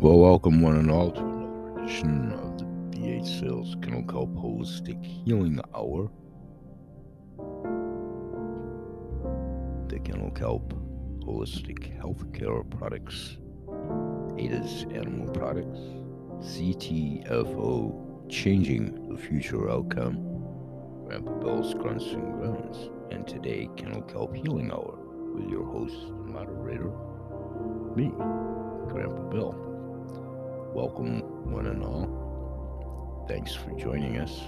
Well, welcome one and all to another edition of the BH Sales Kennel Kelp Holistic Healing Hour. The Kennel Kelp Holistic Healthcare Products, ADA's Animal Products, CTFO Changing the Future Outcome, Grandpa Bill's Grunts and Groans, and today Kennel Kelp Healing Hour with your host and moderator, me, Grandpa Bill. Welcome, one and all. Thanks for joining us.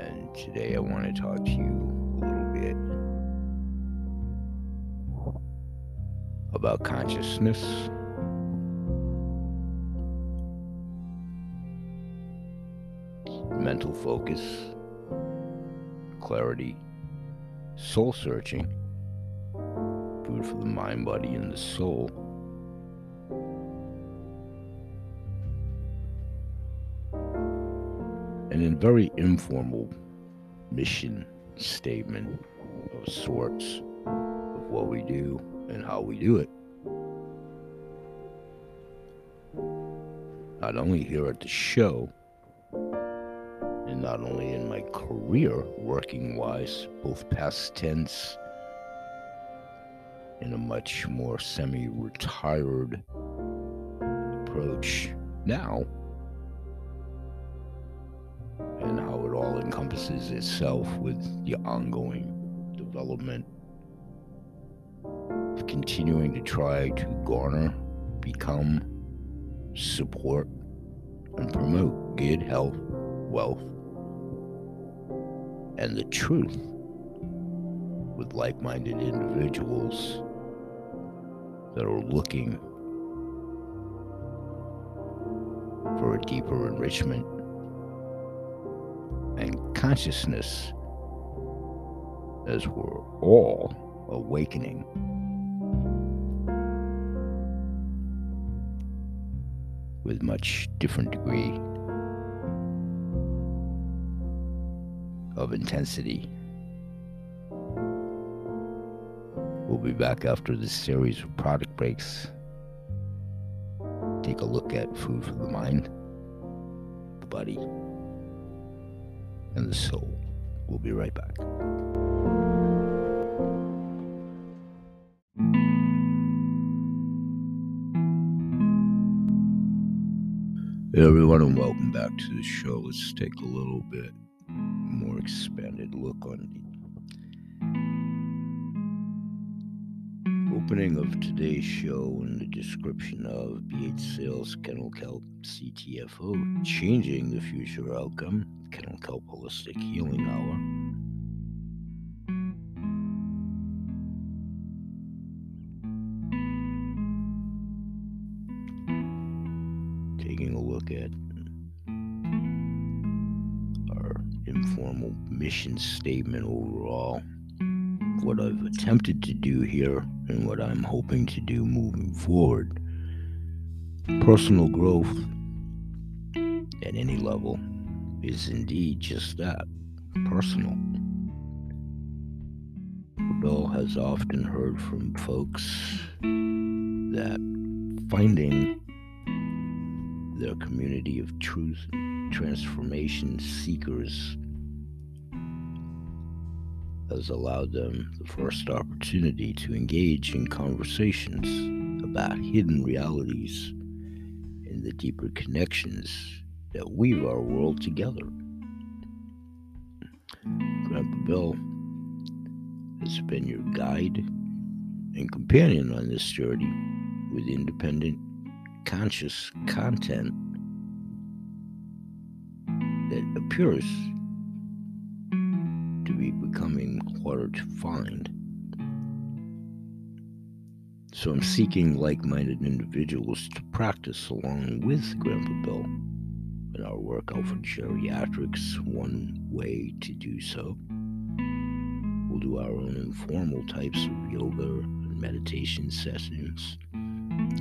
And today I want to talk to you a little bit about consciousness. Mental focus, clarity, soul searching, food for the mind, body, and the soul and a very informal mission statement of sorts of what we do and how we do it. Not only here at the show, and not only in my career working wise, both past tense in a much more semi retired approach now itself with the ongoing development. Of continuing to try to garner, become, support, and promote good health, wealth, and the truth with like minded individuals that are looking for a deeper enrichment and consciousness as we're all awakening. With much different degree of intensity. We'll be back after this series of product breaks. Take a look at food for the mind, the body, and the soul. We'll be right back. Hey everyone, and welcome back to the show. Let's take a little bit more expanded look on the opening of today's show and the description of BH Sales Kennel Kelp CTFO changing the future outcome Kennel Kelp Holistic Healing Hour. Taking a look at our informal mission statement overall, what I've attempted to do here, and what I'm hoping to do moving forward. Personal growth at any level is indeed just that personal. Bill has often heard from folks that finding their community of truth transformation seekers has allowed them the first opportunity to engage in conversations about hidden realities and the deeper connections that weave our world together. Grandpa Bill has been your guide and companion on this journey with independent, conscious content that appears to be becoming harder to find. So I'm seeking like minded individuals to practice along with Grandpa Bill in our work for geriatrics, one way to do so. We'll do our own informal types of yoga and meditation sessions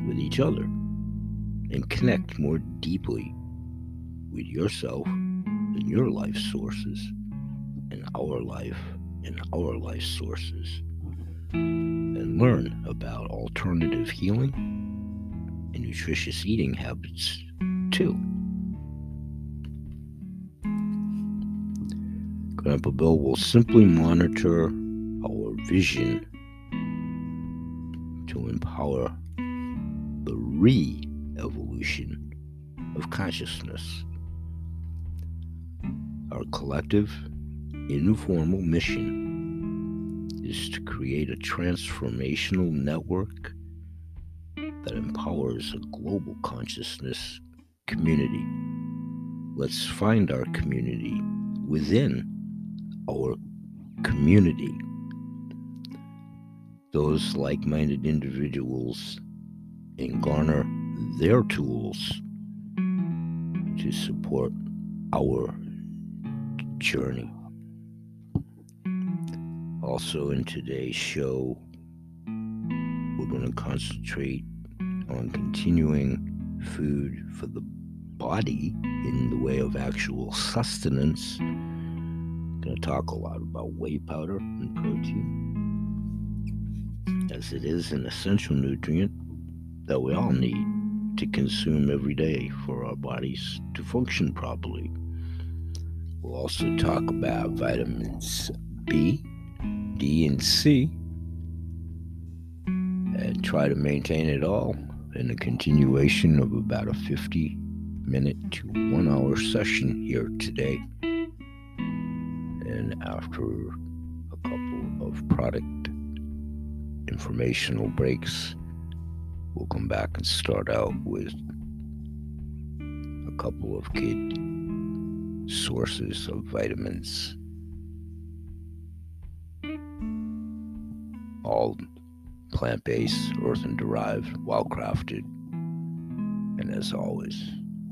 with each other and connect more deeply with yourself and your life sources and our life and our life sources and learn about alternative healing and nutritious eating habits, too. Grandpa Bill will simply monitor our vision to empower the re evolution of consciousness. Our collective, informal mission is to create a transformational network that empowers a global consciousness community. Let's find our community within our community. Those like minded individuals and garner their tools to support our journey. Also, in today's show, we're going to concentrate on continuing food for the body in the way of actual sustenance. To talk a lot about whey powder and protein, as it is an essential nutrient that we all need to consume every day for our bodies to function properly. We'll also talk about vitamins B, D, and C and try to maintain it all in a continuation of about a 50 minute to one hour session here today. After a couple of product informational breaks, we'll come back and start out with a couple of kid sources of vitamins. All plant based, earthen derived, well crafted, and as always,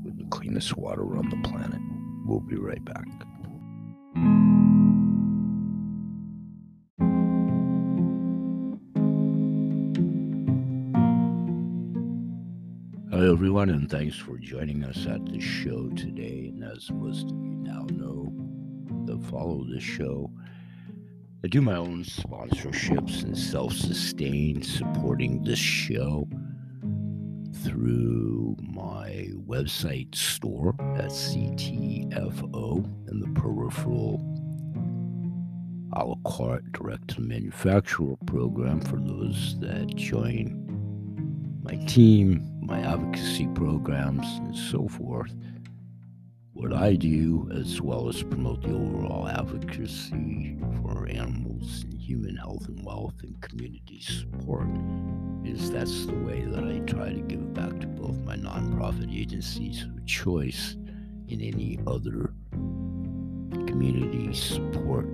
with the cleanest water on the planet. We'll be right back. Everyone, and thanks for joining us at the show today. And as most of you now know that follow this show, I do my own sponsorships and self sustain supporting this show through my website store at CTFO and the peripheral a la carte direct manufacturer program for those that join my team, my advocacy programs, and so forth. What I do, as well as promote the overall advocacy for animals and human health and wealth and community support, is that's the way that I try to give back to both my nonprofit agencies of choice and any other community support,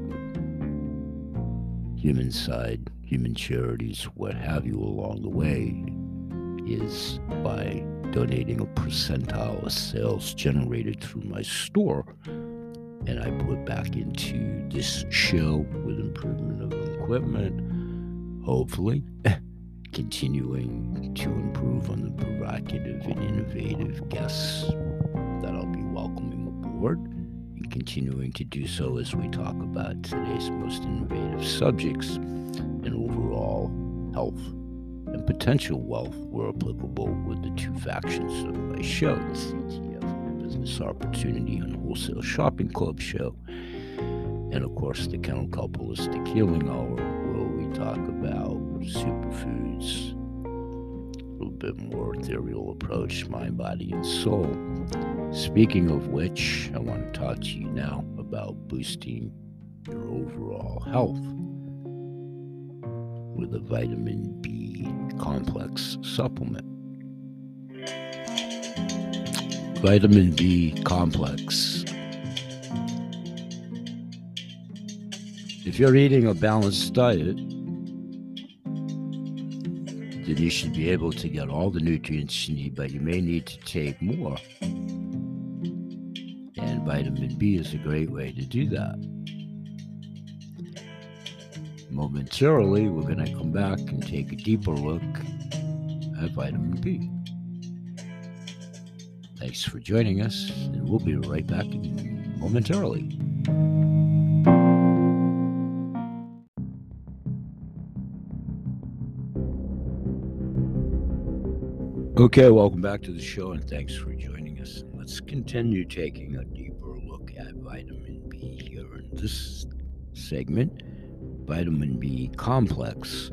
human side, human charities, what have you along the way, is by donating a percentile of sales generated through my store. And I put back into this show with improvement of equipment, hopefully, continuing to improve on the provocative and innovative guests that I'll be welcoming aboard, and continuing to do so as we talk about today's most innovative subjects and overall health and potential wealth were applicable with the two factions of my show, the CTF Business Opportunity and Wholesale Shopping Club show, and of course the Counterculturistic Healing Hour, where we talk about superfoods, a little bit more ethereal approach, mind, body, and soul. Speaking of which, I want to talk to you now about boosting your overall health with a vitamin B complex supplement. Vitamin B complex. If you're eating a balanced diet, then you should be able to get all the nutrients you need, but you may need to take more. And vitamin B is a great way to do that momentarily, we're going to come back and take a deeper look at vitamin B. Thanks for joining us, and we'll be right back momentarily. Okay, welcome back to the show and thanks for joining us. Let's continue taking a deeper look at vitamin B here in this segment. Vitamin B complex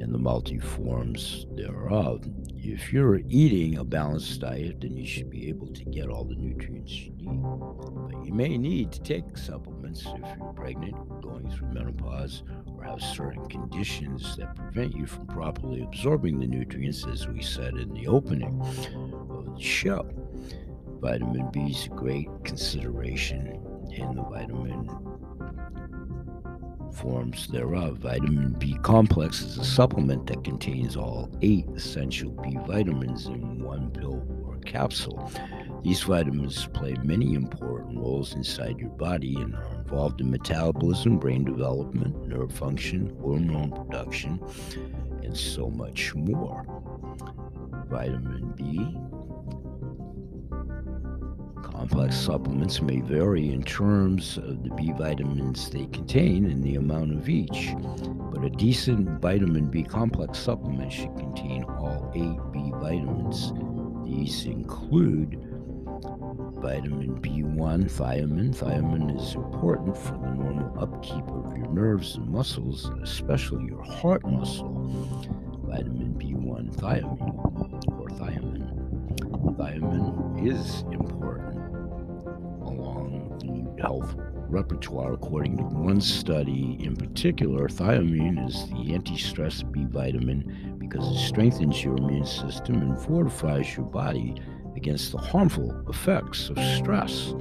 and the multi-forms thereof. If you're eating a balanced diet, then you should be able to get all the nutrients you need. But you may need to take supplements if you're pregnant, going through menopause, or have certain conditions that prevent you from properly absorbing the nutrients, as we said in the opening of the show. Vitamin B is a great consideration in the vitamin forms thereof. Vitamin B complex is a supplement that contains all eight essential B vitamins in one pill or capsule. These vitamins play many important roles inside your body and are involved in metabolism, brain development, nerve function, hormone production, and so much more. Vitamin B Complex supplements may vary in terms of the B vitamins they contain and the amount of each, but a decent vitamin B complex supplement should contain all eight B vitamins. These include vitamin B1, thiamine. Thiamine is important for the normal upkeep of your nerves and muscles, especially your heart muscle. Vitamin B1, thiamine, or thiamine. Thiamine is important health repertoire. According to one study in particular, thiamine is the anti stress B vitamin because it strengthens your immune system and fortifies your body against the harmful effects of stress.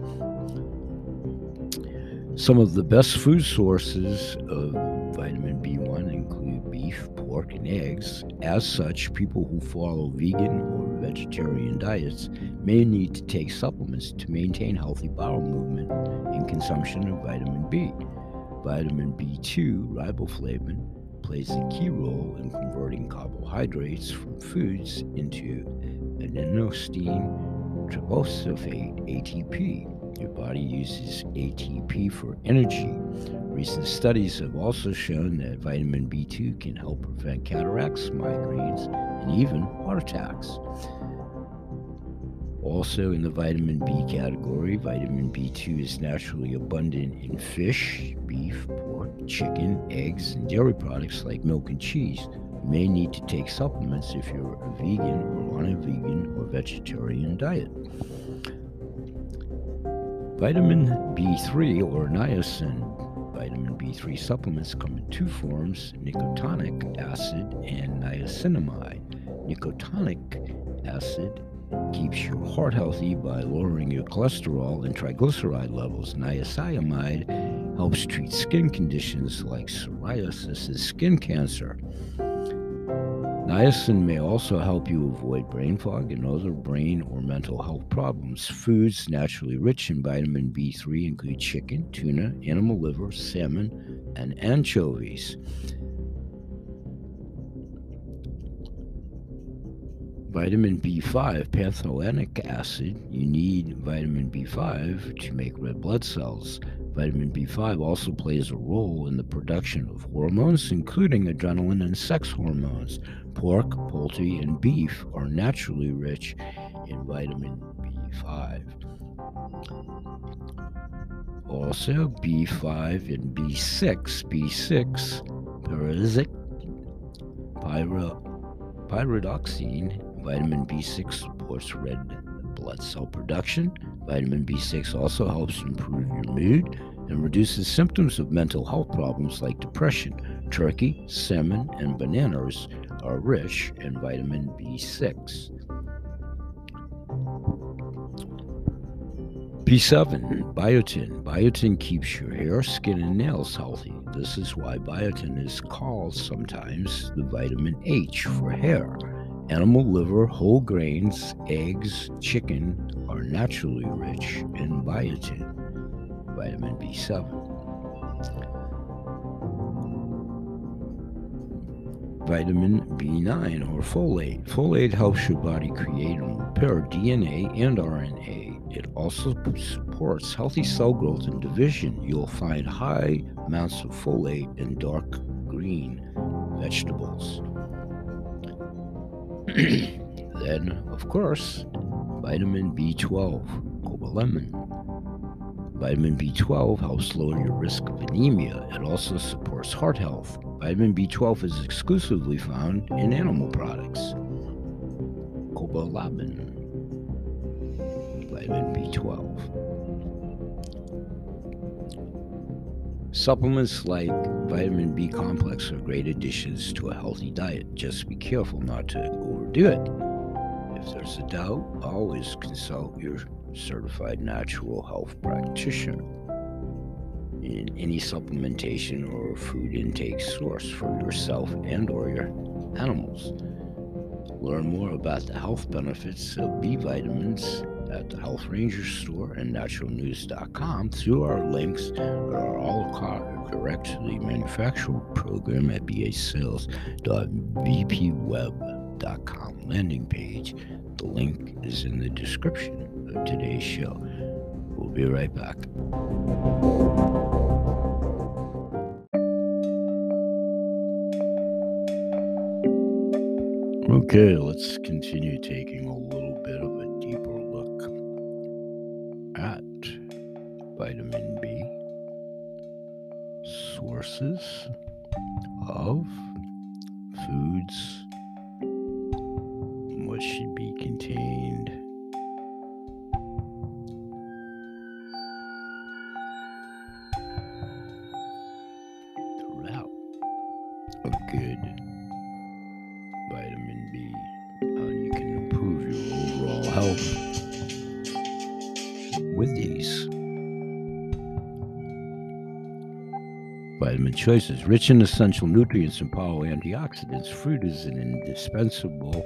Some of the best food sources of vitamin B1 include beef, pork, and eggs. As such, people who follow vegan or vegetarian diets may need to take supplements to maintain healthy bowel movement and consumption of vitamin B. Vitamin B2, riboflavin, plays a key role in converting carbohydrates from foods into adenosine triphosphate ATP your body uses ATP for energy. Recent studies have also shown that vitamin B2 can help prevent cataracts, migraines, and even heart attacks. Also, in the vitamin B category, vitamin B2 is naturally abundant in fish, beef, pork, chicken, eggs, and dairy products like milk and cheese. You may need to take supplements if you're a vegan or on a vegan or vegetarian diet. Vitamin B3 or niacin. Vitamin B3 supplements come in two forms nicotinic acid and niacinamide. Nicotinic acid keeps your heart healthy by lowering your cholesterol and triglyceride levels. Niacinamide helps treat skin conditions like psoriasis and skin cancer. Niacin may also help you avoid brain fog and other brain or mental health problems. Foods naturally rich in vitamin B3 include chicken, tuna, animal liver, salmon, and anchovies. Vitamin B5, pantothenic acid. You need vitamin B5 to make red blood cells. Vitamin B5 also plays a role in the production of hormones, including adrenaline and sex hormones. Pork, poultry, and beef are naturally rich in vitamin B5. Also, B5 and B6. B6, pyridoxine, pyridoxine, vitamin B6 supports red blood cell production. Vitamin B6 also helps improve your mood and reduces symptoms of mental health problems like depression. Turkey, salmon, and bananas are rich in vitamin B6. B7, biotin. Biotin keeps your hair, skin, and nails healthy. This is why biotin is called sometimes the vitamin H for hair. Animal liver, whole grains, eggs, chicken are naturally rich in biotin, vitamin B7. Vitamin B9 or folate. Folate helps your body create and repair DNA and RNA. It also supports healthy cell growth and division. You'll find high amounts of folate in dark green vegetables. then, of course, vitamin B12, cobalamin. Vitamin B12 helps lower your risk of anemia. It also supports heart health. Vitamin B12 is exclusively found in animal products. Cobalamin, vitamin B12. Supplements like vitamin B complex are great additions to a healthy diet. Just be careful not to overdo it. If there's a doubt, always consult your certified natural health practitioner in any supplementation or food intake source for yourself and or your animals. Learn more about the health benefits of B vitamins at the Health Ranger store and naturalnews.com through our links that are a la carte direct to the manufacturer program at bhsales.vpweb.com landing page. The link is in the description of today's show. We'll be right back. Okay, let's continue taking a little bit of a deeper look at vitamin B sources of choices rich in essential nutrients and powerful antioxidants. Fruit is an indispensable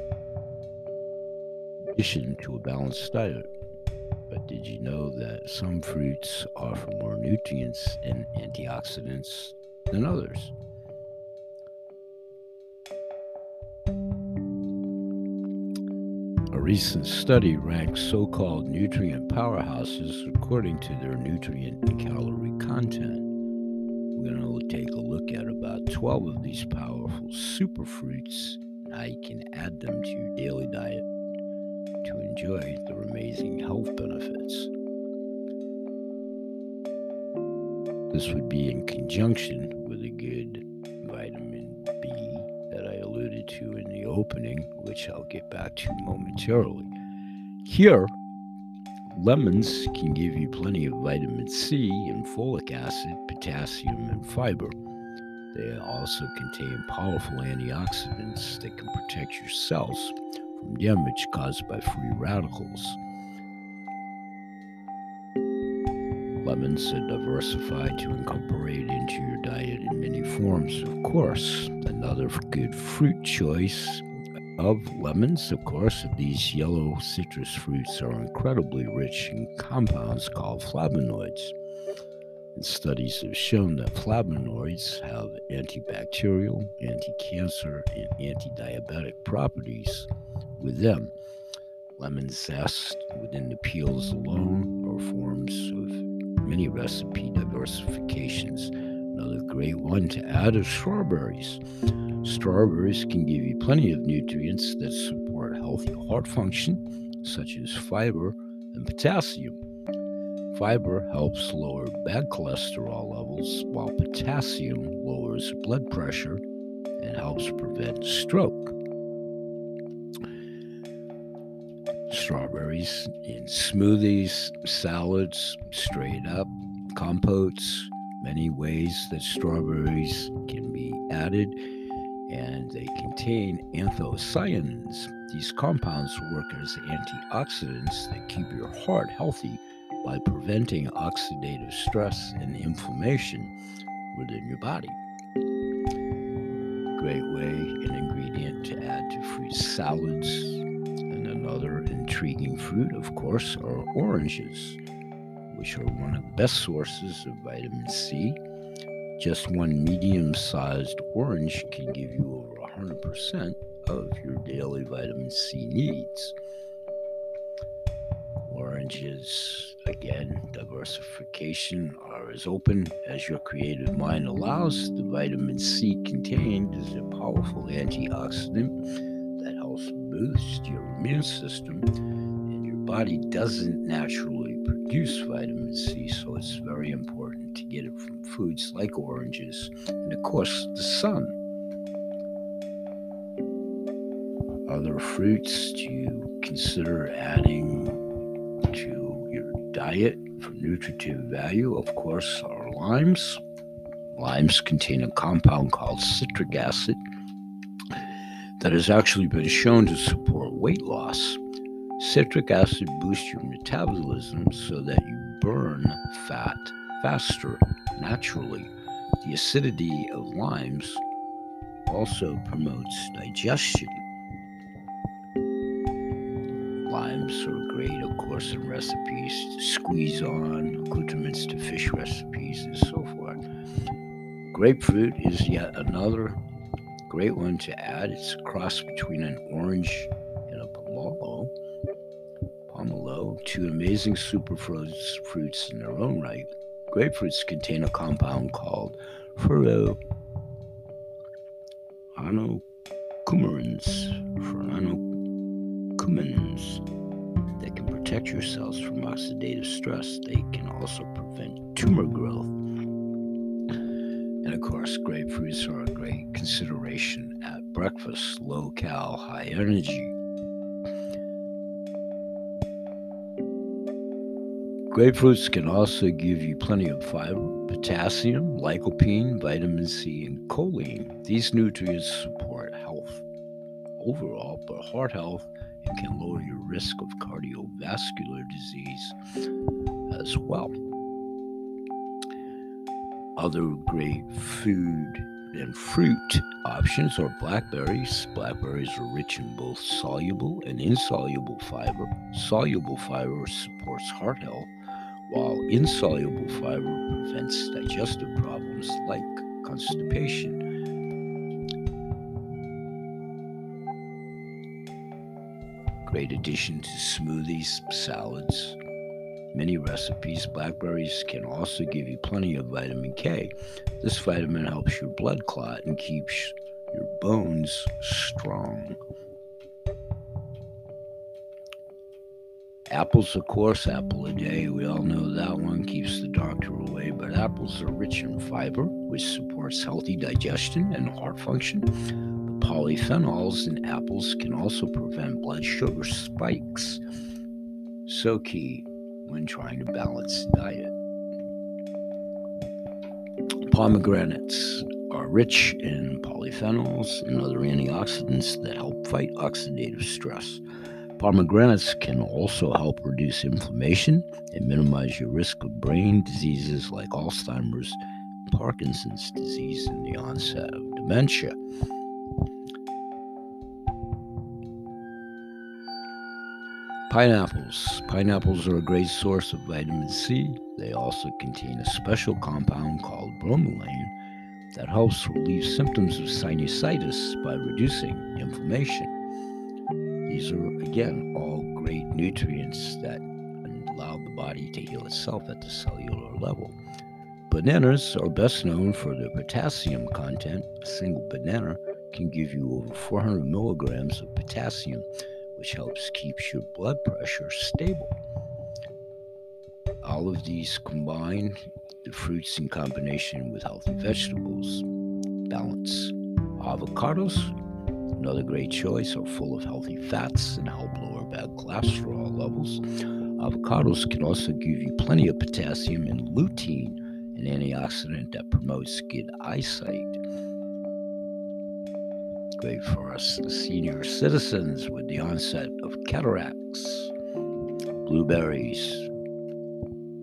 addition to a balanced diet. But did you know that some fruits offer more nutrients and antioxidants than others? A recent study ranks so called nutrient powerhouses according to their nutrient and calorie content. 12 of these powerful superfruits you can add them to your daily diet to enjoy their amazing health benefits. This would be in conjunction with a good vitamin B that I alluded to in the opening, which I'll get back to momentarily. Here, lemons can give you plenty of vitamin C and folic acid, potassium, and fiber. They also contain powerful antioxidants that can protect your cells from damage caused by free radicals. Lemons are diversified to incorporate into your diet in many forms, of course. Another good fruit choice of lemons, of course, these yellow citrus fruits are incredibly rich in compounds called flavonoids. And studies have shown that flavonoids have antibacterial, anti cancer, and anti diabetic properties with them. Lemon zest within the peels alone are forms of many recipe diversifications. Another great one to add is strawberries. Strawberries can give you plenty of nutrients that support healthy heart function, such as fiber and potassium. Fiber helps lower bad cholesterol levels, while potassium lowers blood pressure and helps prevent stroke. Strawberries in smoothies, salads, straight up, compotes, many ways that strawberries can be added, and they contain anthocyanins. These compounds work as antioxidants that keep your heart healthy by preventing oxidative stress and inflammation within your body. Great way, an ingredient to add to fruit salads. And another intriguing fruit, of course, are oranges, which are one of the best sources of vitamin C. Just one medium sized orange can give you over 100% of your daily vitamin C needs. Oranges, again, diversification are as open as your creative mind allows. The vitamin C contained is a powerful antioxidant that helps boost your immune system, and your body doesn't naturally produce vitamin C, so it's very important to get it from foods like oranges and, of course, the sun. Other fruits do you consider adding to diet for nutritive value, of course, are limes. Limes contain a compound called citric acid that has actually been shown to support weight loss. Citric acid boosts your metabolism so that you burn fat faster naturally. The acidity of limes also promotes digestion. Limes are great, of course, in recipes squeeze on, accoutrements to fish recipes, and so forth. Grapefruit is yet another great one to add. It's a cross between an orange and a pomelo. Pomelo, two amazing superfruits fruits in their own right. Grapefruits contain a compound called furanocoumarins, furanocoumarins that can protect your cells from oxidative stress. They can also prevent tumor growth and of course, grapefruits are a great consideration at breakfast, low cal, high energy. Grapefruits can also give you plenty of fiber, potassium, lycopene, vitamin C, and choline. These nutrients support health overall, but heart health and can lower your risk of cardiovascular disease as well other great food and fruit options are blackberries. Blackberries are rich in both soluble and insoluble fiber. Soluble fiber supports heart health, while insoluble fiber prevents digestive problems like constipation. Great addition to smoothies, salads, many recipes, blackberries can also give you plenty of vitamin K. This vitamin helps your blood clot and keeps your bones strong. Apples, of course, apple a day. We all know that one keeps the doctor away, but apples are rich in fiber, which supports healthy digestion and heart function. Polyphenols in apples can also prevent blood sugar spikes. So key when trying to balance diet. Pomegranates are rich in polyphenols and other antioxidants that help fight oxidative stress. Pomegranates can also help reduce inflammation and minimize your risk of brain diseases like Alzheimer's, Parkinson's disease, and the onset of dementia. Pineapples. Pineapples are a great source of vitamin C. They also contain a special compound called bromelain that helps relieve symptoms of sinusitis by reducing inflammation. These are, again, all great nutrients that allow the body to heal itself at the cellular level. Bananas are best known for their potassium content. A single banana can give you over 400 milligrams of potassium which helps keeps your blood pressure stable. All of these combine the fruits in combination with healthy vegetables balance. Avocados, another great choice, are full of healthy fats and help lower bad cholesterol levels. Avocados can also give you plenty of potassium and lutein, an antioxidant that promotes good eyesight great for us senior citizens with the onset of cataracts. Blueberries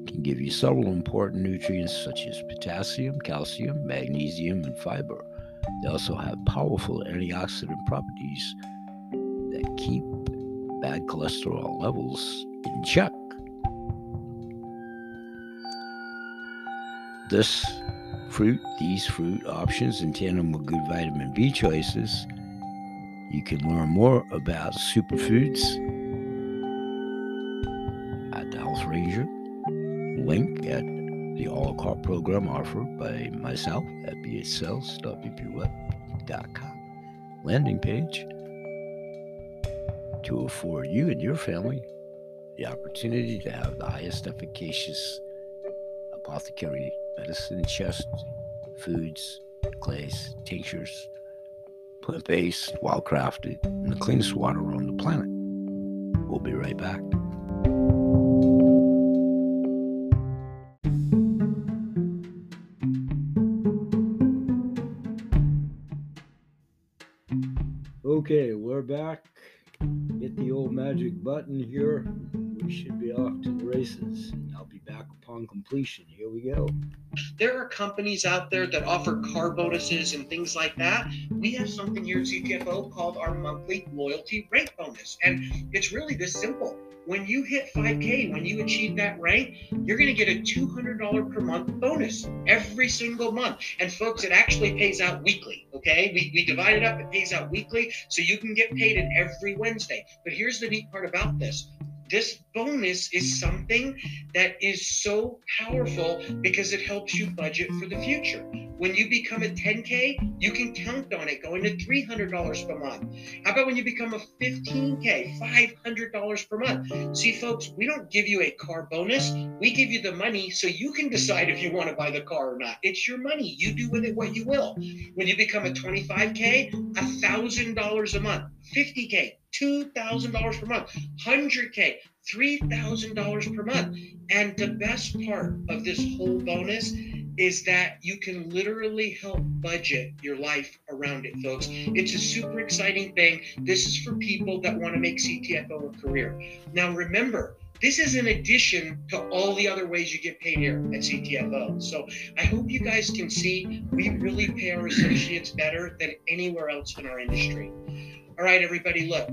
can give you several important nutrients such as potassium, calcium, magnesium, and fiber. They also have powerful antioxidant properties that keep bad cholesterol levels in check. This fruit, these fruit options in tandem with good vitamin B choices. You can learn more about superfoods at the Health Ranger link at the a la carte program offered by myself at bhsales.vpweb.com landing page. to afford you and your family the opportunity to have the highest efficacious apothecary medicine chest, foods, clays, tinctures, plant based, wild crafted, and the cleanest water on the planet. We'll be right back. Okay, we're back. Hit the old magic button here. We should be off to the races. And I'll be back upon completion. Here we go. There are companies out there that offer car bonuses and things like that. We have something here at CTFO called our monthly loyalty rank bonus. And it's really this simple. When you hit 5K, when you achieve that rank, you're going to get a $200 per month bonus every single month. And folks, it actually pays out weekly. Okay. We, we divide it up, it pays out weekly. So you can get paid it every Wednesday. But here's the neat part about this this bonus is something that is so powerful because it helps you budget for the future. When you become a 10K, you can count on it going to $300 per month. How about when you become a 15K, $500 per month? See, folks, we don't give you a car bonus. We give you the money so you can decide if you want to buy the car or not. It's your money. You do with it what you will. When you become a 25K, $1,000 a month. 50K, $2,000 per month, 100K, $3,000 per month. And the best part of this whole bonus is that you can literally help budget your life around it, folks. It's a super exciting thing. This is for people that want to make CTFO a career. Now, remember, this is in addition to all the other ways you get paid here at CTFO. So I hope you guys can see we really pay our associates better than anywhere else in our industry. All right, everybody, look,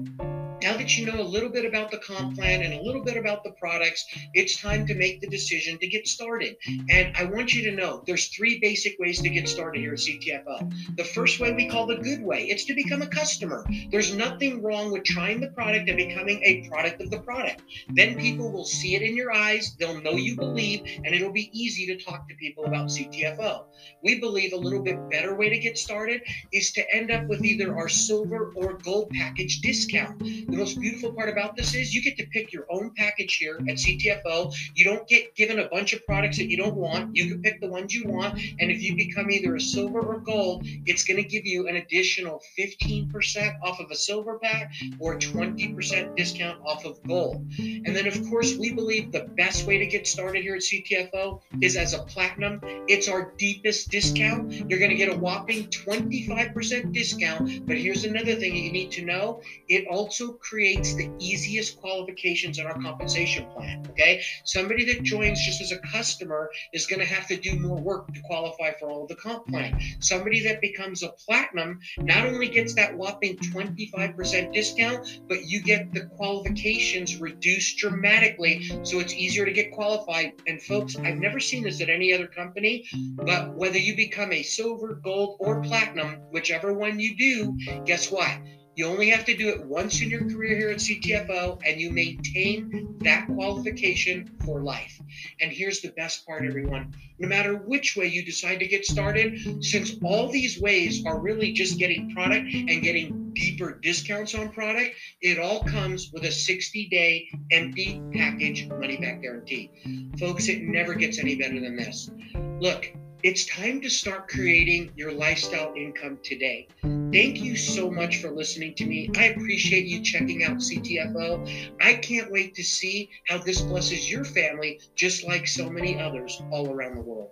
now that you know a little bit about the comp plan and a little bit about the products, it's time to make the decision to get started. And I want you to know there's three basic ways to get started here at CTFO. The first way we call the good way it's to become a customer. There's nothing wrong with trying the product and becoming a product of the product. Then people will see it in your eyes, they'll know you believe, and it'll be easy to talk to people about CTFO. We believe a little bit better way to get started is to end up with either our silver or gold package discount. The most beautiful part about this is you get to pick your own package here at CTFO. You don't get given a bunch of products that you don't want. You can pick the ones you want. And if you become either a silver or gold, it's going to give you an additional 15% off of a silver pack or 20% discount off of gold. And then, of course, we believe the best way to get started here at CTFO is as a platinum. It's our deepest discount. You're going to get a whopping 25% discount. But here's another thing you need to know it also creates the easiest qualifications in our compensation plan. Okay. Somebody that joins just as a customer is going to have to do more work to qualify for all of the comp plan. Somebody that becomes a platinum not only gets that whopping 25% discount, but you get the qualifications reduced dramatically. So it's easier to get qualified. And folks, I've never seen this at any other company, but whether you become a silver, gold, or platinum, whichever one you do, guess what? You only have to do it once in your career here at CTFO, and you maintain that qualification for life. And here's the best part, everyone. No matter which way you decide to get started, since all these ways are really just getting product and getting deeper discounts on product, it all comes with a 60 day empty package money back guarantee. Folks, it never gets any better than this. Look, it's time to start creating your lifestyle income today. Thank you so much for listening to me. I appreciate you checking out CTFO. I can't wait to see how this blesses your family, just like so many others all around the world.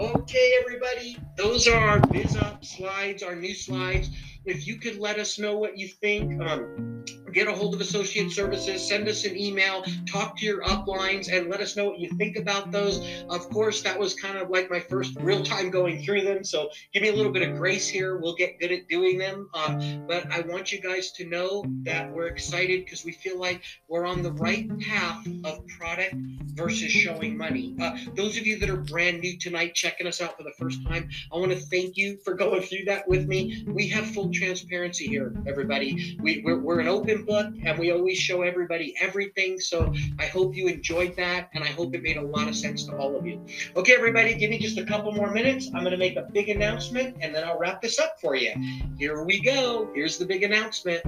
Okay, everybody, those are our biz up slides, our new slides. If you could let us know what you think, um, get a hold of Associate Services, send us an email, talk to your uplines, and let us know what you think about those. Of course, that was kind of like my first real time going through them, so give me a little bit of grace here. We'll get good at doing them. Um, but I want you guys to know that we're excited because we feel like we're on the right path of product versus showing money. Uh, those of you that are brand new tonight, checking us out for the first time, I want to thank you for going through that with me. We have full transparency here, everybody. We, we're, we're an open book and we always show everybody everything. So I hope you enjoyed that and I hope it made a lot of sense to all of you. Okay, everybody, give me just a couple more minutes. I'm going to make a big announcement and then I'll wrap this up for you. Here we go. Here's the big announcement.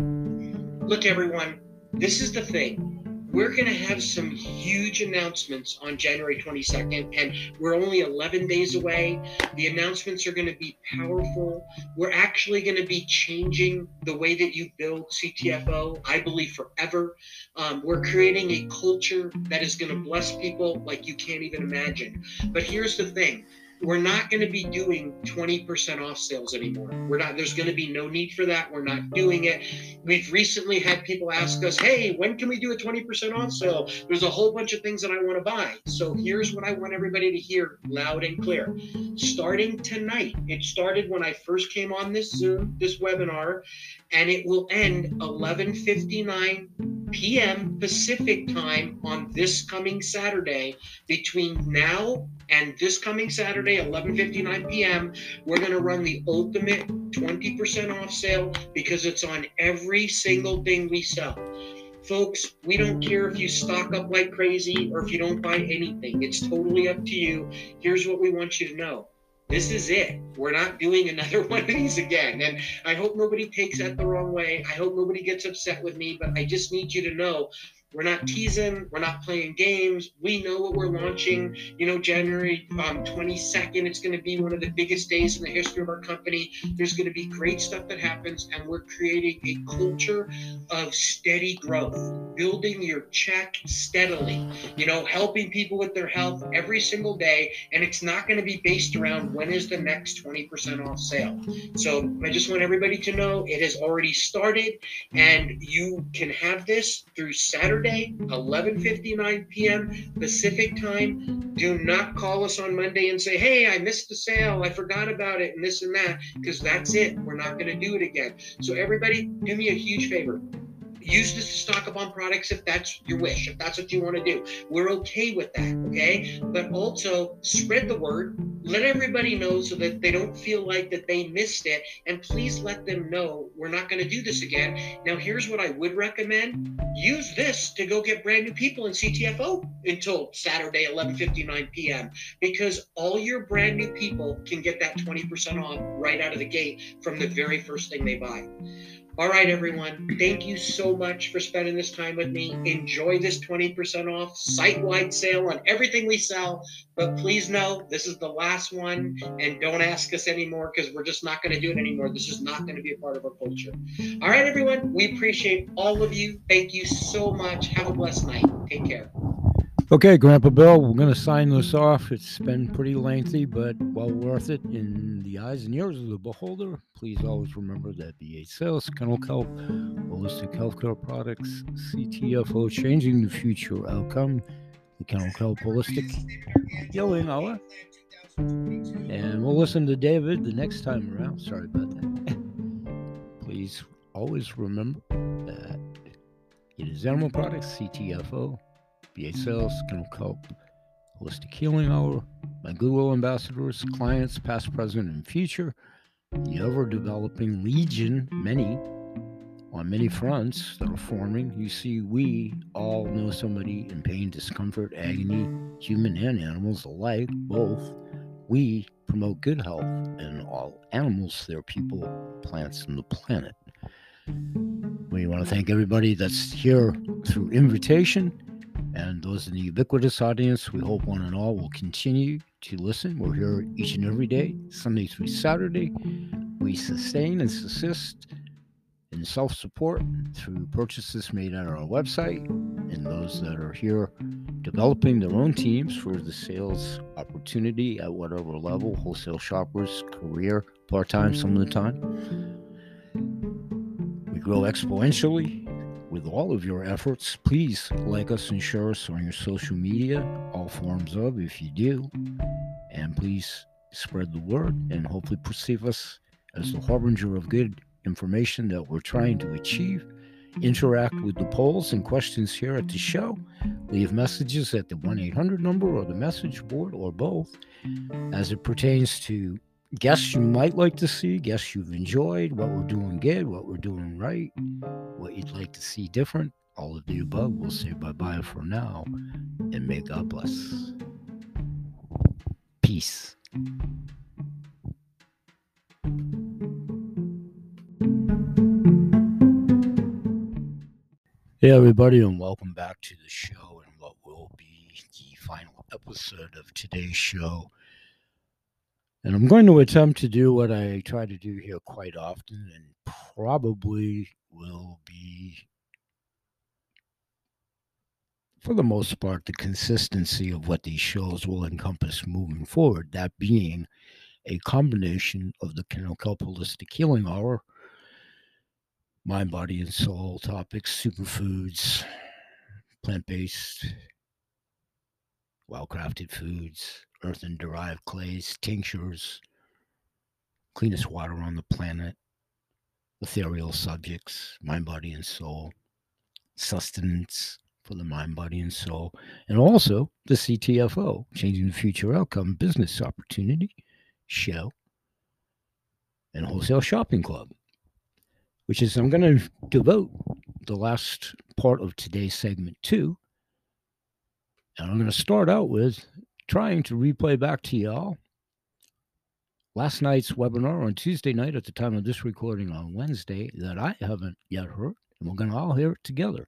look, everyone, this is the thing we're going to have some huge announcements on January 22nd, and we're only 11 days away. The announcements are going to be powerful. We're actually going to be changing the way that you build CTFO, I believe, forever. Um, we're creating a culture that is going to bless people like you can't even imagine. But here's the thing we're not going to be doing 20% off sales anymore. We're not, there's going to be no need for that. We're not doing it. We've recently had people ask us, hey, when can we do a 20% off sale? There's a whole bunch of things that I want to buy. So here's what I want everybody to hear loud and clear. Starting tonight, it started when I first came on this Zoom, this webinar, and it will end 11:59 p.m. Pacific time on this coming Saturday. Between now and this coming Saturday, 11:59 p.m., we're going to run the ultimate 20% off sale because it's on every single thing we sell. Folks, we don't care if you stock up like crazy or if you don't buy anything. It's totally up to you. Here's what we want you to know this is it. We're not doing another one of these again. And I hope nobody takes that the wrong way. I hope nobody gets upset with me, but I just need you to know we're not teasing. We're not playing games. We know what we're launching. You know, January um, 22nd, it's going to be one of the biggest days in the history of our company. There's going to be great stuff that happens, and we're creating a culture of steady growth, building your check steadily, you know, helping people with their health every single day. And it's not going to be based around when is the next 20% off sale. So I just want everybody to know it has already started, and you can have this through Saturday. Saturday, 11:59 p.m. Pacific time. Do not call us on Monday and say, "Hey, I missed the sale. I forgot about it," and this and that, because that's it. We're not going to do it again. So everybody, do me a huge favor use this mm. to stock up on products if that's your wish, if that's what you want to do. We're okay with that, okay? But also spread the word. Let everybody know so that they don't feel like that they missed it. And please let them know we're not going to do this again. Now, here's what I would recommend. Use this to go get brand new people in CTFO until Saturday, 11:59 p.m. Because all your brand new people can get that 20% off right out of the gate from the very first thing they buy. All right, everyone. Thank you so much for spending this time with me. Enjoy this 20% off site wide sale on everything we sell. But please know this is the last one and don't ask us anymore because we're just not going to do it anymore. This is not going to be a part of our culture. All right, everyone. We appreciate all of you. Thank you so much. Have a blessed night. Take care. Okay, Grandpa Bill, we're going to sign this off. It's been pretty lengthy, but well worth it in the eyes and ears of the beholder. Please always remember that BH Sales, Kennel Kelp, Holistic Healthcare Products, CTFO, Changing the Future Outcome, the Kennel Kelp Holistic Healing Hour. And we'll listen to David the next time around. Sorry about that. Please always remember that it is Animal Products, CTFO. BH Sales, Kennel Kelp, Holistic Healing Hour, my Goodwill ambassadors, clients, past, present, and future, the ever developing legion, many on many fronts that are forming. You see, we all know somebody in pain, discomfort, agony, human and animals alike, both. We promote good health in all animals, their people, plants, and the planet. We want to thank everybody that's here through invitation and those in the ubiquitous audience, we hope one and all will continue to listen. We're here each and every day, Sunday through Saturday. We sustain and assist in self support through purchases made on our website, and those that are here developing their own teams for the sales opportunity at whatever level wholesale shoppers, career, part time, some of the time. We grow exponentially with all of your efforts. Please like us and share us on your social media, all forms of, if you do. And please spread the word and hopefully perceive us as the harbinger of good information that we're trying to achieve. Interact with the polls and questions here at the show. Leave messages at the 1 800 number or the message board or both as it pertains to guests you might like to see, guests you've enjoyed, what we're doing good, what we're doing right, what you'd like to see different, all of the above. We'll say bye bye for now and may God bless. Peace. Hey, everybody, and welcome back to the show and what will be the final episode of today's show. And I'm going to attempt to do what I try to do here quite often and probably will be, for the most part, the consistency of what these shows will encompass moving forward. That being a combination of the Kelp Holistic Healing Hour mind, body, and soul topics, superfoods, plant based, well crafted foods, earthen derived clays, tinctures, cleanest water on the planet, ethereal subjects, mind, body, and soul, sustenance for the mind, body, and soul, and also the CTFO, Changing the Future Outcome Business Opportunity Show and Wholesale Shopping Club which is I'm going to devote the last part of today's segment to. And I'm going to start out with trying to replay back to y'all last night's webinar on Tuesday night at the time of this recording on Wednesday that I haven't yet heard. And we're going to all hear it together.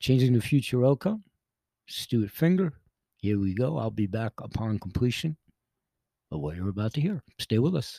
Changing the Future Outcome, Stuart Finger. Here we go. I'll be back upon completion of what you're about to hear. Stay with us.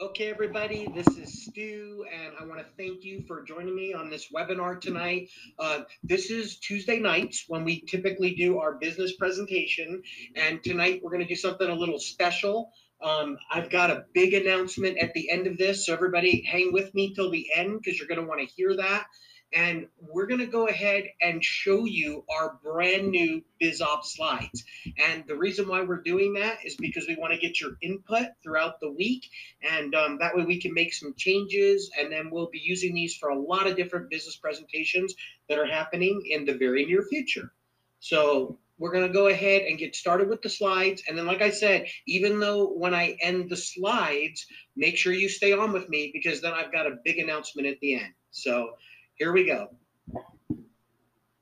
Okay, everybody, this is Stu, and I want to thank you for joining me on this webinar tonight. Uh, this is Tuesday nights when we typically do our business presentation, and tonight we're going to do something a little special. Um, I've got a big announcement at the end of this, so everybody hang with me till the end because you're going to want to hear that and we're going to go ahead and show you our brand new BizOp slides. And the reason why we're doing that is because we want to get your input throughout the week, and um, that way we can make some changes, and then we'll be using these for a lot of different business presentations that are happening in the very near future. So we're going to go ahead and get started with the slides. And then, like I said, even though when I end the slides, make sure you stay on with me because then I've got a big announcement at the end. So here we go.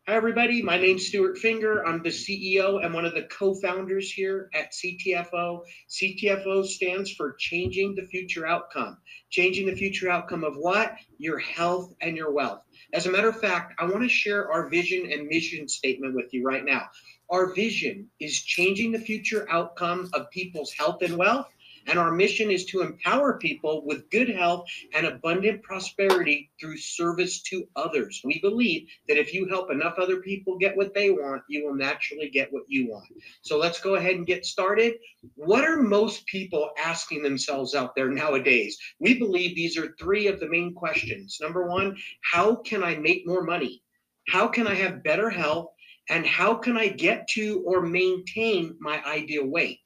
Hi, everybody. My name's Stuart Finger. I'm the CEO and one of the co founders here at CTFO. CTFO stands for Changing the Future Outcome. Changing the future outcome of what? Your health and your wealth. As a matter of fact, I want to share our vision and mission statement with you right now. Our vision is changing the future outcome of people's health and wealth and our mission is to empower people with good health and abundant prosperity through service to others. We believe that if you help enough other people get what they want, you will naturally get what you want. So let's go ahead and get started. What are most people asking themselves out there nowadays? We believe these are three of the main questions. Number one, how can I make more money? How can I have better health? And how can I get to or maintain my ideal weight?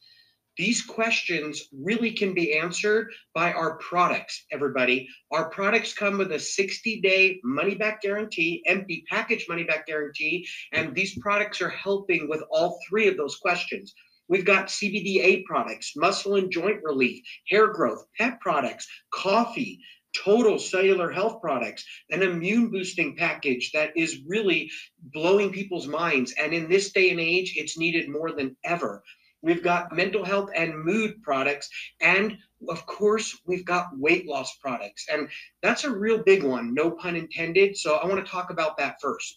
These questions really can be answered by our products, everybody. Our products come with a 60 day money back guarantee, empty package money back guarantee, and these products are helping with all three of those questions. We've got CBDA products, muscle and joint relief, hair growth, pet products, coffee, total cellular health products, an immune boosting package that is really blowing people's minds. And in this day and age, it's needed more than ever. We've got mental health and mood products. And of course, we've got weight loss products. And that's a real big one, no pun intended. So I want to talk about that first.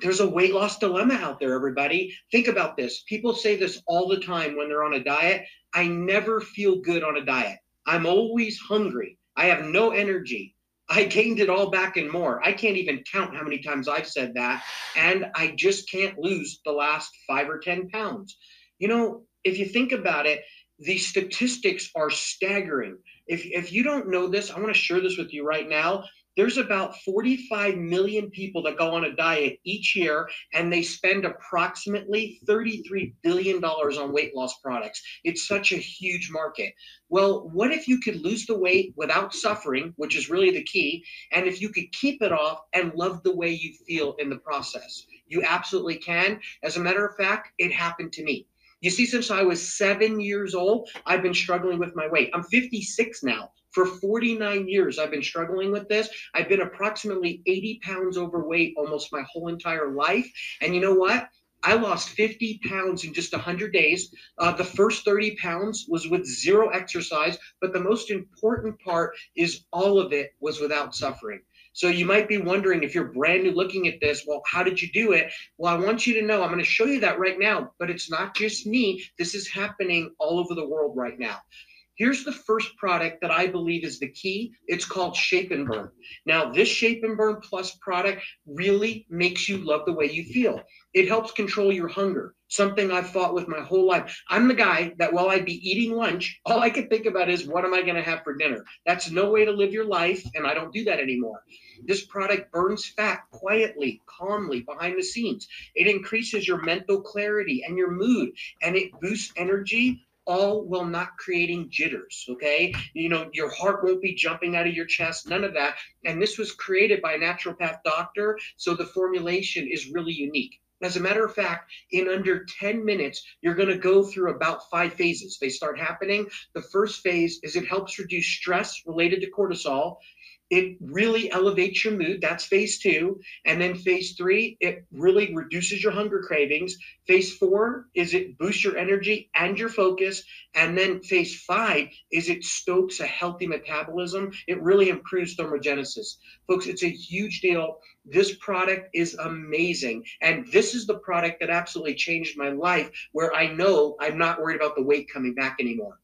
There's a weight loss dilemma out there, everybody. Think about this. People say this all the time when they're on a diet. I never feel good on a diet. I'm always hungry. I have no energy. I gained it all back and more. I can't even count how many times I've said that. And I just can't lose the last five or 10 pounds. You know, if you think about it, the statistics are staggering. If, if you don't know this, I want to share this with you right now. There's about 45 million people that go on a diet each year, and they spend approximately $33 billion on weight loss products. It's such a huge market. Well, what if you could lose the weight without suffering, which is really the key, and if you could keep it off and love the way you feel in the process? You absolutely can. As a matter of fact, it happened to me. You see, since I was seven years old, I've been struggling with my weight. I'm 56 now. For 49 years, I've been struggling with this. I've been approximately 80 pounds overweight almost my whole entire life. And you know what? I lost 50 pounds in just 100 days. Uh, the first 30 pounds was with zero exercise, but the most important part is all of it was without suffering. So you might be wondering if you're brand new looking at this, well, how did you do it? Well, I want you to know I'm going to show you that right now, but it's not just me. This is happening all over the world right now. Here's the first product that I believe is the key. It's called Shape and Burn. Now, this Shape and Burn Plus product really makes you love the way you feel. It helps control your hunger, something I've fought with my whole life. I'm the guy that while I'd be eating lunch, all I could think about is what am I going to have for dinner? That's no way to live your life, and I don't do that anymore. This product burns fat quietly, calmly, behind the scenes. It increases your mental clarity and your mood, and it boosts energy all while not creating jitters. Okay. You know, your heart won't be jumping out of your chest, none of that. And this was created by a naturopath doctor. So the formulation is really unique. As a matter of fact, in under 10 minutes, you're going to go through about five phases. They start happening. The first phase is it helps reduce stress related to cortisol it really elevates your mood. That's phase two. And then phase three, it really reduces your hunger cravings. Phase four is it boosts your energy and your focus. And then phase five is it stokes a healthy metabolism. It really improves thermogenesis. Folks, it's a huge deal. This product is amazing. And this is the product that absolutely changed my life where I know I'm not worried about the weight coming back anymore.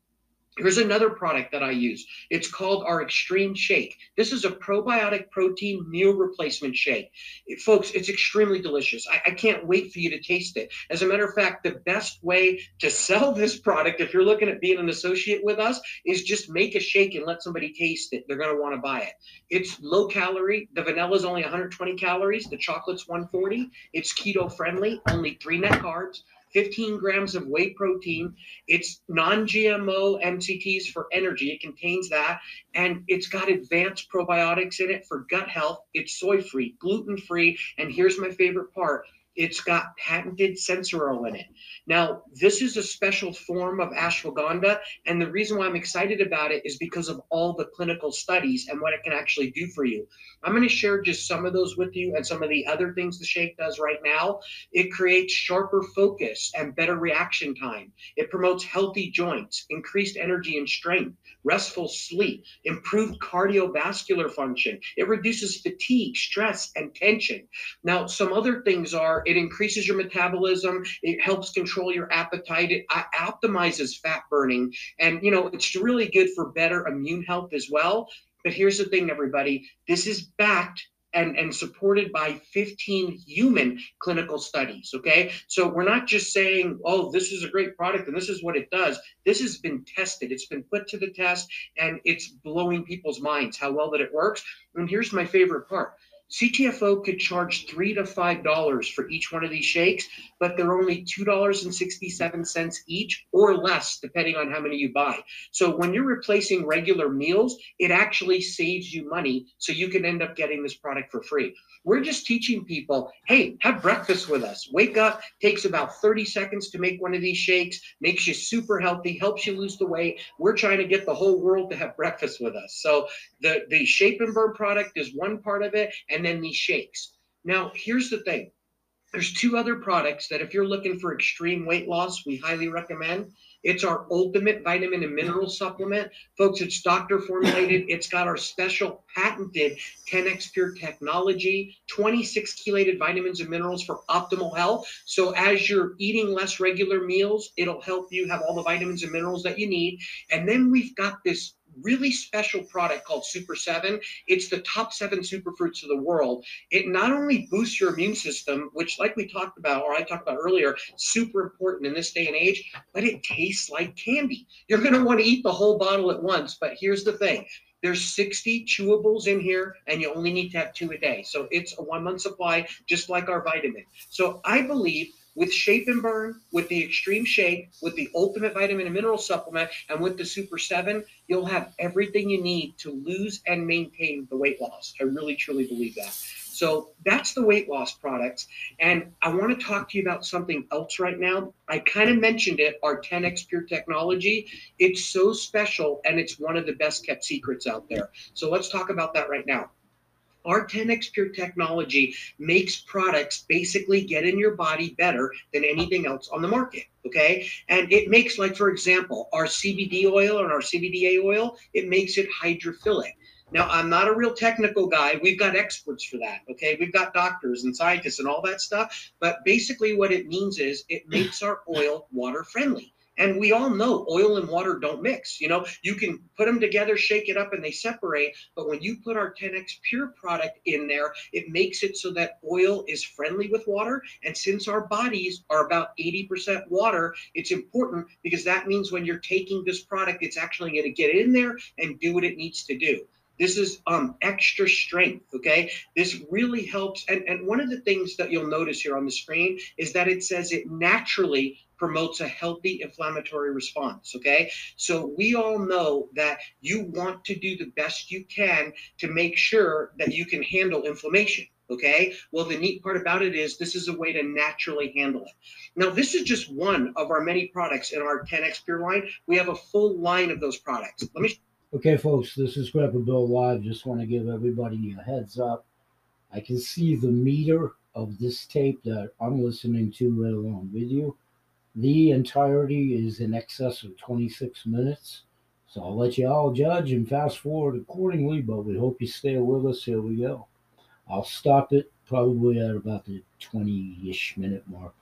Here's another product that I use. It's called our Extreme Shake. This is a probiotic protein meal replacement shake. It, folks, it's extremely delicious. I, I, can't wait for you to taste it. As a matter of fact, the best way to sell this product, if you're looking at being an associate with us, is just make a shake and let somebody taste it. They're going to want to buy it. It's low calorie. The vanilla is only 120 calories. The chocolate's 140. It's keto friendly, only three net carbs. 15 grams of whey protein. It's non GMO MCTs for energy. It contains that. And it's got advanced probiotics in it for gut health. It's soy free, gluten free. And here's my favorite part it's got patented oil in it. Now, this is a special form of ashwagandha, and the reason why I'm excited about it is because of all the clinical studies and what it can actually do for you. I'm going to share just some of those with you and some of the other things the shake does right now. It creates sharper focus and better reaction time. It promotes healthy joints, increased energy and strength, restful sleep, improved cardiovascular function. It reduces fatigue, stress, and tension. Now, some other things are it increases your metabolism. It helps control your appetite. It uh, optimizes fat burning. And, you know, it's really good for better immune health as well. But here's the thing, everybody this is backed and, and supported by 15 human clinical studies. Okay. So we're not just saying, oh, this is a great product and this is what it does. This has been tested, it's been put to the test, and it's blowing people's minds how well that it works. And here's my favorite part CTFO could charge three to five dollars for each one of these shakes, but they're only two dollars and sixty-seven cents each, or less, depending on how many you buy. So when you're replacing regular meals, it actually saves you money, so you can end up getting this product for free. We're just teaching people, hey, have breakfast with us. Wake up, takes about 30 seconds to make one of these shakes, makes you super healthy, helps you lose the weight. We're trying to get the whole world to have breakfast with us. So the the Shape and Burn product is one part of it, and then these shakes. Now, here's the thing. There's two other products that if you're looking for extreme weight loss, we highly recommend. It's our ultimate vitamin and mineral supplement. Folks, it's doctor formulated. It's got our special patented 10x Pure technology, 26 chelated vitamins and minerals for optimal health. So as you're eating less regular meals, it'll help you have all the vitamins and minerals that you need. And then we've got this really special product called Super 7. It's the top seven superfruits of the world. It not only boosts your immune system, which, like we talked about, or I talked about earlier, super important in this day and age, but it tastes like candy. You're going to want to eat the whole bottle at once. But here's the thing there's 60 chewables in here, and you only need to have two a day. So it's a one month supply, just like our vitamin. So I believe with Shape and Burn, with the Extreme Shake, with the Ultimate Vitamin and Mineral Supplement, and with the Super 7, you'll have everything you need to lose and maintain the weight loss. I really, truly believe that. So that's the weight loss products. And I want to talk to you about something else right now. I kind of mentioned it, our 10x Pure technology. It's so special and it's one of the best kept secrets out there. So let's talk about that right now. Our 10x Pure technology makes products basically get in your body better than anything else on the market. Okay. And it makes, like, for example, our CBD oil and our CBDA oil, it makes it hydrophilic. Now, I'm not a real technical guy. We've got experts for that. Okay. We've got doctors and scientists and all that stuff. But basically, what it means is it makes our oil water friendly. And we all know oil and water don't mix. You know, you can put them together, shake it up, and they separate. But when you put our 10x Pure product in there, it makes it so that oil is friendly with water. And since our bodies are about 80% water, it's important because that means when you're taking this product, it's actually going to get in there and do what it needs to do. This is um, extra strength, okay? This really helps. And, and one of the things that you'll notice here on the screen is that it says it naturally promotes a healthy inflammatory response. Okay. So we all know that you want to do the best you can to make sure that you can handle inflammation. Okay. Well, the neat part about it is this is a way to naturally handle it. Now, this is just one of our many products in our 10X Pure line. We have a full line of those products. Let me. Okay, folks, this is Grandpa Bill Live. Just want to give everybody a heads up. I can see the meter of this tape that I'm listening to right along with you. The entirety is in excess of 26 minutes. So I'll let you all judge and fast forward accordingly, but we hope you stay with us. Here we go. I'll stop it probably at about the 20 ish minute mark.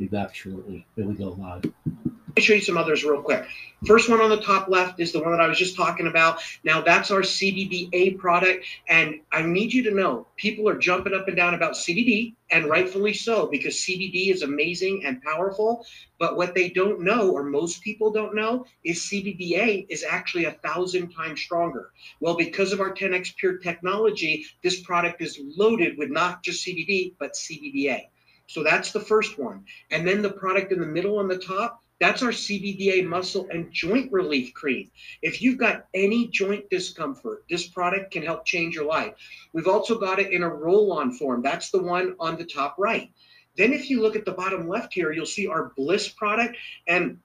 Be back shortly. Here we go live. Let me show you some others real quick. First one on the top left is the one that I was just talking about. Now that's our CBDA product. And I need you to know people are jumping up and down about CBD and rightfully so because CBD is amazing and powerful. But what they don't know, or most people don't know, is CBDA is actually a thousand times stronger. Well, because of our 10x Pure technology, this product is loaded with not just CBD, but CBDA. So that's the first one. And then the product in the middle on the top, that's our CBDA muscle and joint relief cream. If you've got any joint discomfort, this product can help change your life. We've also got it in a roll on form. That's the one on the top right. Then, if you look at the bottom left here, you'll see our Bliss product. And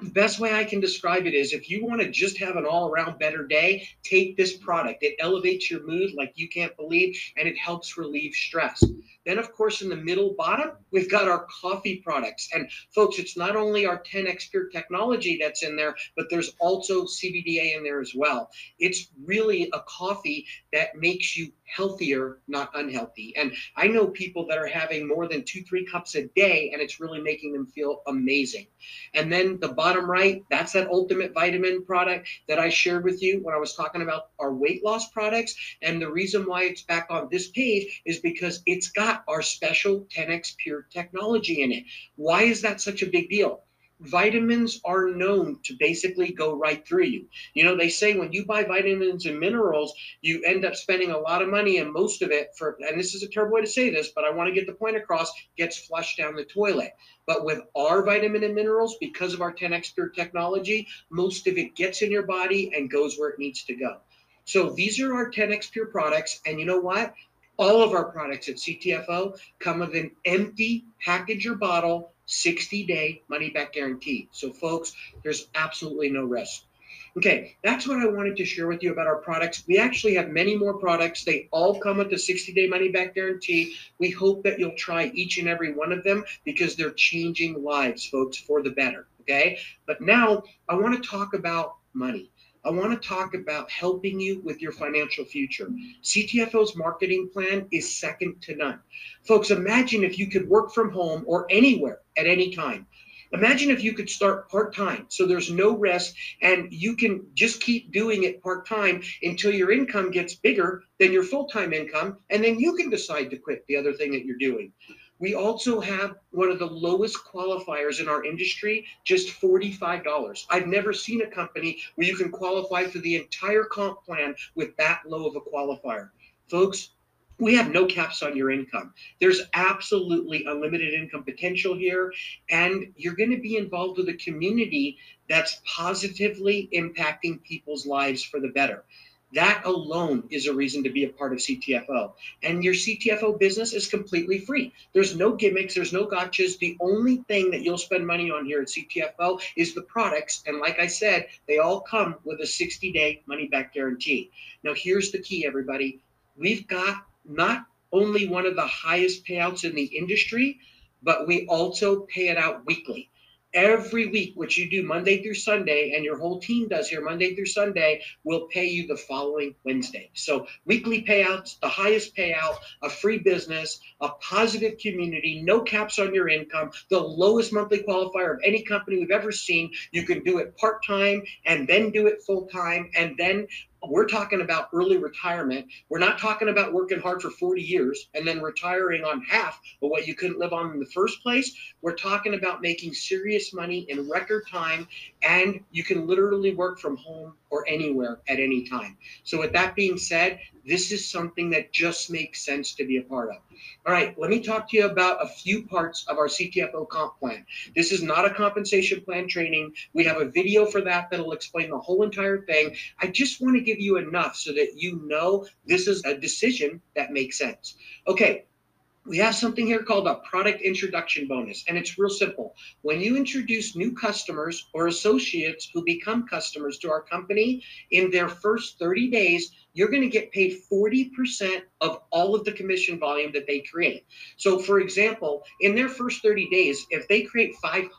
the best way I can describe it is if you want to just have an all around better day, take this product. It elevates your mood like you can't believe, and it helps relieve stress. Then, of course, in the middle bottom, we've got our coffee products. And folks, it's not only our 10x Pure technology that's in there, but there's also CBDA in there as well. It's really a coffee that makes you healthier, not unhealthy. And I know people that are having more than two, three cups a day, and it's really making them feel amazing. And then the bottom right, that's that ultimate vitamin product that I shared with you when I was talking about our weight loss products. And the reason why it's back on this page is because it's got our special 10x Pure technology in it. Why is that such a big deal? vitamins are known to basically go right through you. You know, they say when you buy vitamins and minerals, you end up spending a lot of money, and most of it for, and this is a terrible way to say this, but I want to get the point across, gets flushed down the toilet. But with our vitamin and minerals, because of our 10x Pure technology, most of it gets in your body and goes where it needs to go. So these are our 10x Pure products. And you know what? All of our products at CTFO come with an empty package or bottle 60 day money back guarantee. So, folks, there's absolutely no risk. Okay, that's what I wanted to share with you about our products. We actually have many more products. They all come with a 60 day money back guarantee. We hope that you'll try each and every one of them because they're changing lives, folks, for the better. Okay, but now I want to talk about money. I want to talk about helping you with your financial future. CTFO's marketing plan is second to none. Folks, imagine if you could work from home or anywhere at any time. Imagine if you could start part time so there's no rest and you can just keep doing it part time until your income gets bigger than your full time income. And then you can decide to quit the other thing that you're doing. We also have one of the lowest qualifiers in our industry, just $45. I've never seen a company where you can qualify for the entire comp plan with that low of a qualifier. Folks, we have no caps on your income. There's absolutely unlimited income potential here, and you're going to be involved with a community that's positively impacting people's lives for the better. That alone is a reason to be a part of CTFO. And your CTFO business is completely free. There's no gimmicks, there's no gotchas. The only thing that you'll spend money on here at CTFO is the products. And like I said, they all come with a 60 day money back guarantee. Now, here's the key, everybody. We've got not only one of the highest payouts in the industry, but we also pay it out weekly. Every week, what you do Monday through Sunday, and your whole team does here Monday through Sunday, will pay you the following Wednesday. So weekly payouts, the highest payout, a free business, a positive community, no caps on your income, the lowest monthly qualifier of any company we've ever seen. You can do it part time and then do it full time and then we're talking about early retirement. We're not talking about working hard for 40 years and then retiring on half of what you couldn't live on in the first place. We're talking about making serious money in record time, and you can literally work from home or anywhere at any time. So, with that being said, this is something that just makes sense to be a part of. All right, let me talk to you about a few parts of our CTFO comp plan. This is not a compensation plan training. We have a video for that that'll explain the whole entire thing. I just want to give you enough so that you know this is a decision that makes sense. Okay, we have something here called a product introduction bonus, and it's real simple. When you introduce new customers or associates who become customers to our company in their first 30 days, you're going to get paid 40% of all of the commission volume that they create. So, for example, in their first 30 days, if they create $500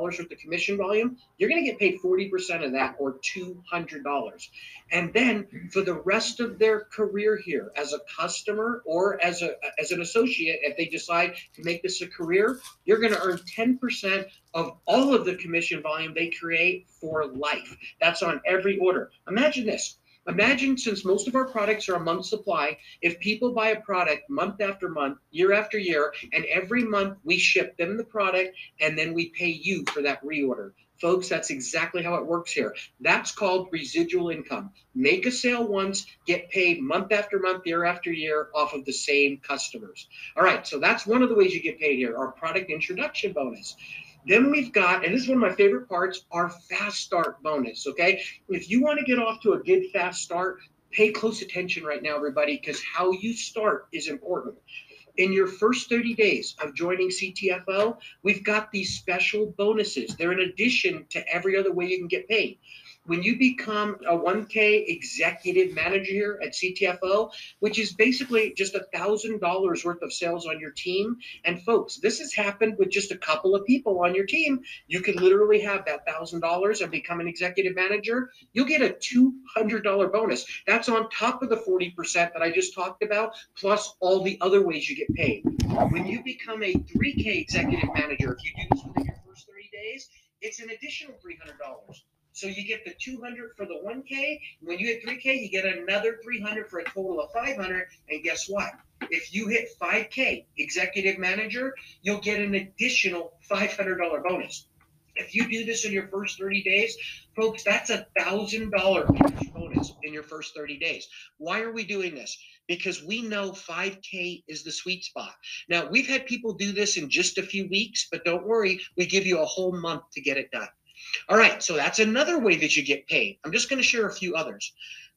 worth of commission volume, you're going to get paid 40% of that or $200. And then for the rest of their career here as a customer or as a as an associate, if they decide to make this a career, you're going to earn 10% of all of the commission volume they create for life. That's on every order. Imagine this Imagine since most of our products are a month supply, if people buy a product month after month, year after year, and every month we ship them the product and then we pay you for that reorder. Folks, that's exactly how it works here. That's called residual income. Make a sale once, get paid month after month, year after year off of the same customers. All right, so that's one of the ways you get paid here, our product introduction bonus. Then we've got, and this is one of my favorite parts, our fast start bonus. Okay. If you want to get off to a good fast start, pay close attention right now, everybody, because how you start is important. In your first 30 days of joining CTFO, we've got these special bonuses. They're in addition to every other way you can get paid when you become a 1K executive manager here at CTFO, which is basically just a thousand dollars worth of sales on your team. And folks, this has happened with just a couple of people on your team. You can literally have that thousand dollars and become an executive manager. You'll get a $200 bonus. That's on top of the 40% that I just talked about, plus all the other ways you get paid. When you become a 3K executive manager, if you do this within your first 30 days, it's an additional $300. So you get the 200 for the 1K. When you hit 3K, you get another 300 for a total of 500. And guess what? If you hit 5K executive manager, you'll get an additional $500 bonus. If you do this in your first 30 days, folks, that's a thousand dollar bonus in your first 30 days. Why are we doing this? Because we know 5K is the sweet spot. Now, we've had people do this in just a few weeks, but don't worry, we give you a whole month to get it done. All right, so that's another way that you get paid. I'm just going to share a few others.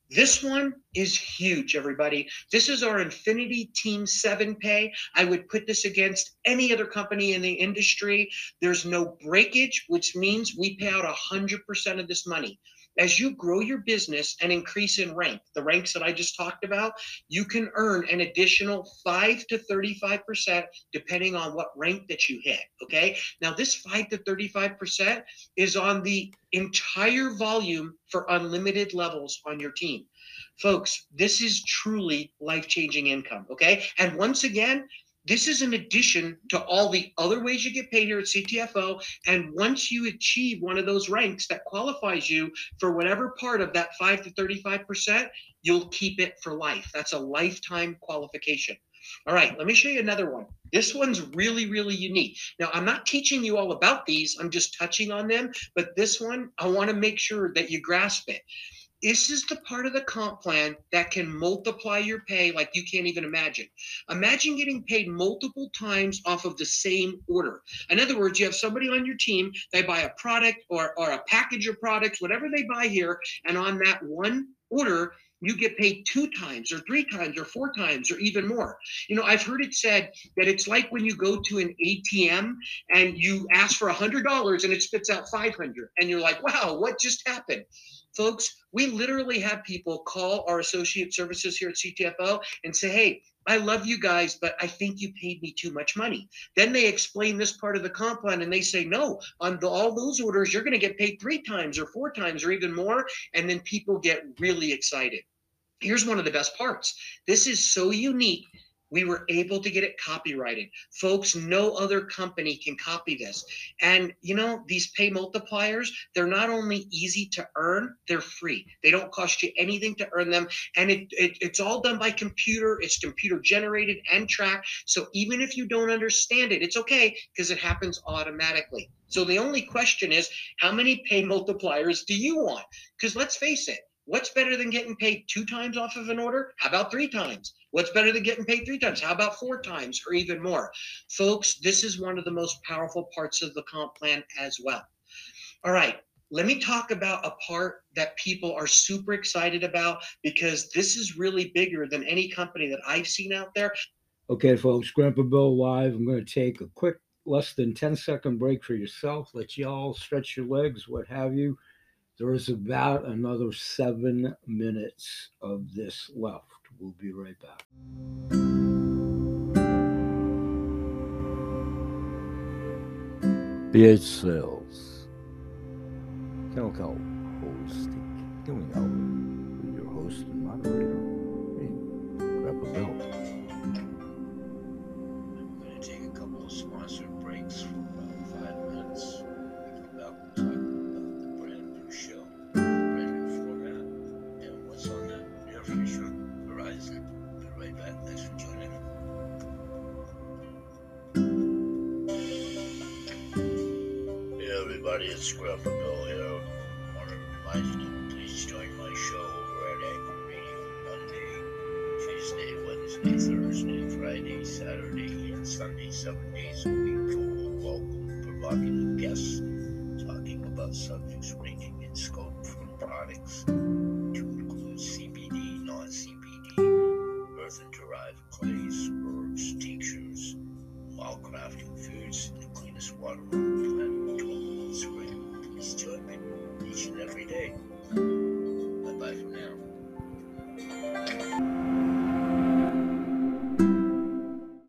This one is huge, everybody. This is our Infinity Team 7 pay. I would put this against any other company in the industry. There's no breakage, which means we pay out 100% of this money as you grow your business and increase in rank, the ranks that I just talked about, you can earn an additional 5 to 35% depending on what rank that you hit. Okay. Now, this 5 to 35% is on the entire volume for unlimited levels on your team. Folks, this is truly life changing income. Okay. And once again, this is an addition to all the other ways you get paid here at CTFO. And once you achieve one of those ranks that qualifies you for whatever part of that 5 to 35%, you'll keep it for life. That's a lifetime qualification. All right, let me show you another one. This one's really, really unique. Now, I'm not teaching you all about these, I'm just touching on them, but this one, I want to make sure that you grasp it. This is the part of the comp plan that can multiply your pay like you can't even imagine. Imagine getting paid multiple times off of the same order. In other words, you have somebody on your team, they buy a product or, or a package of products, whatever they buy here, and on that one order, you get paid two times or three times or four times or even more. You know, I've heard it said that it's like when you go to an ATM and you ask for a hundred dollars and it spits out 500 and you're like, wow, what just happened? Folks, we literally have people call our associate services here at CTFO and say, hey, I love you guys, but I think you paid me too much money. Then they explain this part of the comp plan and they say, no, on the, all those orders, you're going to get paid three times or four times or even more. And then people get really excited. Here's one of the best parts. This is so unique we were able to get it copyrighted. Folks, no other company can copy this. And you know, these pay multipliers, they're not only easy to earn, they're free. They don't cost you anything to earn them. And it, it, it's all done by computer, it's computer generated and tracked. So even if you don't understand it, it's okay because it happens automatically. So the only question is, how many pay multipliers do you want? Because let's face it, what's better than getting paid two times off of an order? How about three times? What's better than getting paid three times? How about four times or even more? Folks, this is one of the most powerful parts of the comp plan as well. All right, let me talk about a part that people are super excited about because this is really bigger than any company that I've seen out there. Okay, folks, Grandpa Bill Live. I'm going to take a quick, less than 10 second break for yourself. Let y'all stretch your legs, what have you. There is about another seven minutes of this left. We'll be right back. BH Sales. Kennel Kelp Holistic. Healing Hour with your host and moderator, me, Grandpa Bill.